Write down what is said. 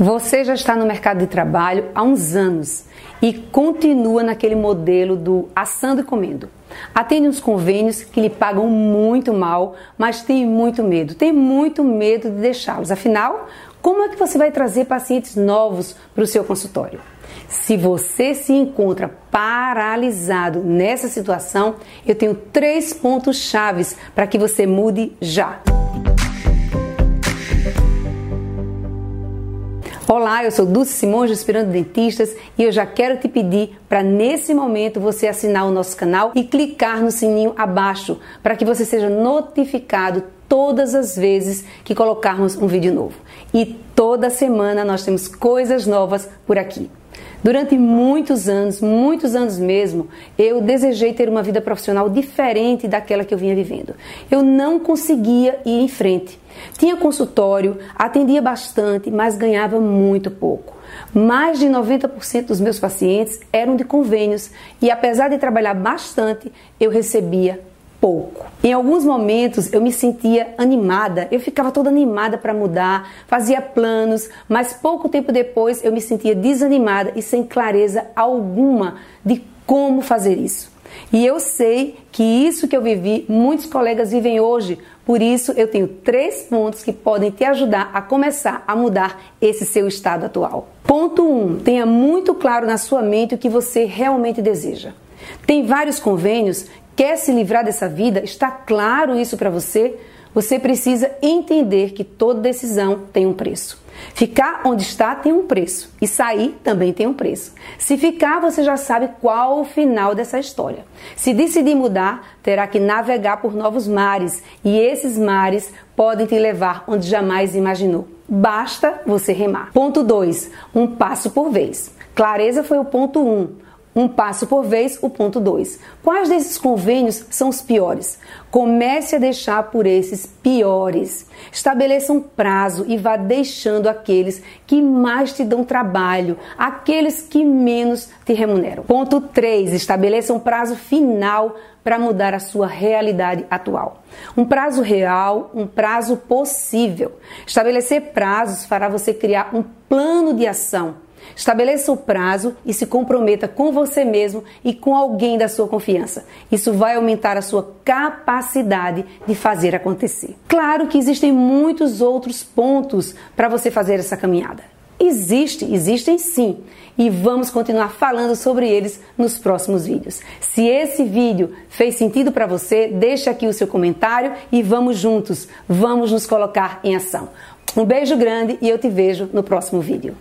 Você já está no mercado de trabalho há uns anos e continua naquele modelo do assando e comendo. Atende uns convênios que lhe pagam muito mal, mas tem muito medo, tem muito medo de deixá-los. Afinal, como é que você vai trazer pacientes novos para o seu consultório? Se você se encontra paralisado nessa situação, eu tenho três pontos chaves para que você mude já. Olá, eu sou Dulce Simões, Inspirando Dentistas, e eu já quero te pedir para nesse momento você assinar o nosso canal e clicar no sininho abaixo para que você seja notificado todas as vezes que colocarmos um vídeo novo. E toda semana nós temos coisas novas por aqui. Durante muitos anos, muitos anos mesmo, eu desejei ter uma vida profissional diferente daquela que eu vinha vivendo. Eu não conseguia ir em frente. Tinha consultório, atendia bastante, mas ganhava muito pouco. Mais de 90% dos meus pacientes eram de convênios e, apesar de trabalhar bastante, eu recebia pouco. Em alguns momentos eu me sentia animada, eu ficava toda animada para mudar, fazia planos, mas pouco tempo depois eu me sentia desanimada e sem clareza alguma de como fazer isso. E eu sei que isso que eu vivi, muitos colegas vivem hoje. Por isso, eu tenho três pontos que podem te ajudar a começar a mudar esse seu estado atual. Ponto 1. Um, tenha muito claro na sua mente o que você realmente deseja. Tem vários convênios quer se livrar dessa vida, está claro isso para você? Você precisa entender que toda decisão tem um preço. Ficar onde está tem um preço e sair também tem um preço. Se ficar, você já sabe qual o final dessa história. Se decidir mudar, terá que navegar por novos mares e esses mares podem te levar onde jamais imaginou. Basta você remar. Ponto 2. Um passo por vez. Clareza foi o ponto 1. Um. Um passo por vez, o ponto 2. Quais desses convênios são os piores? Comece a deixar por esses piores. Estabeleça um prazo e vá deixando aqueles que mais te dão trabalho, aqueles que menos te remuneram. Ponto 3. Estabeleça um prazo final para mudar a sua realidade atual. Um prazo real, um prazo possível. Estabelecer prazos fará você criar um plano de ação Estabeleça o prazo e se comprometa com você mesmo e com alguém da sua confiança. Isso vai aumentar a sua capacidade de fazer acontecer. Claro que existem muitos outros pontos para você fazer essa caminhada. Existe, existem sim, e vamos continuar falando sobre eles nos próximos vídeos. Se esse vídeo fez sentido para você, deixe aqui o seu comentário e vamos juntos, vamos nos colocar em ação. Um beijo grande e eu te vejo no próximo vídeo.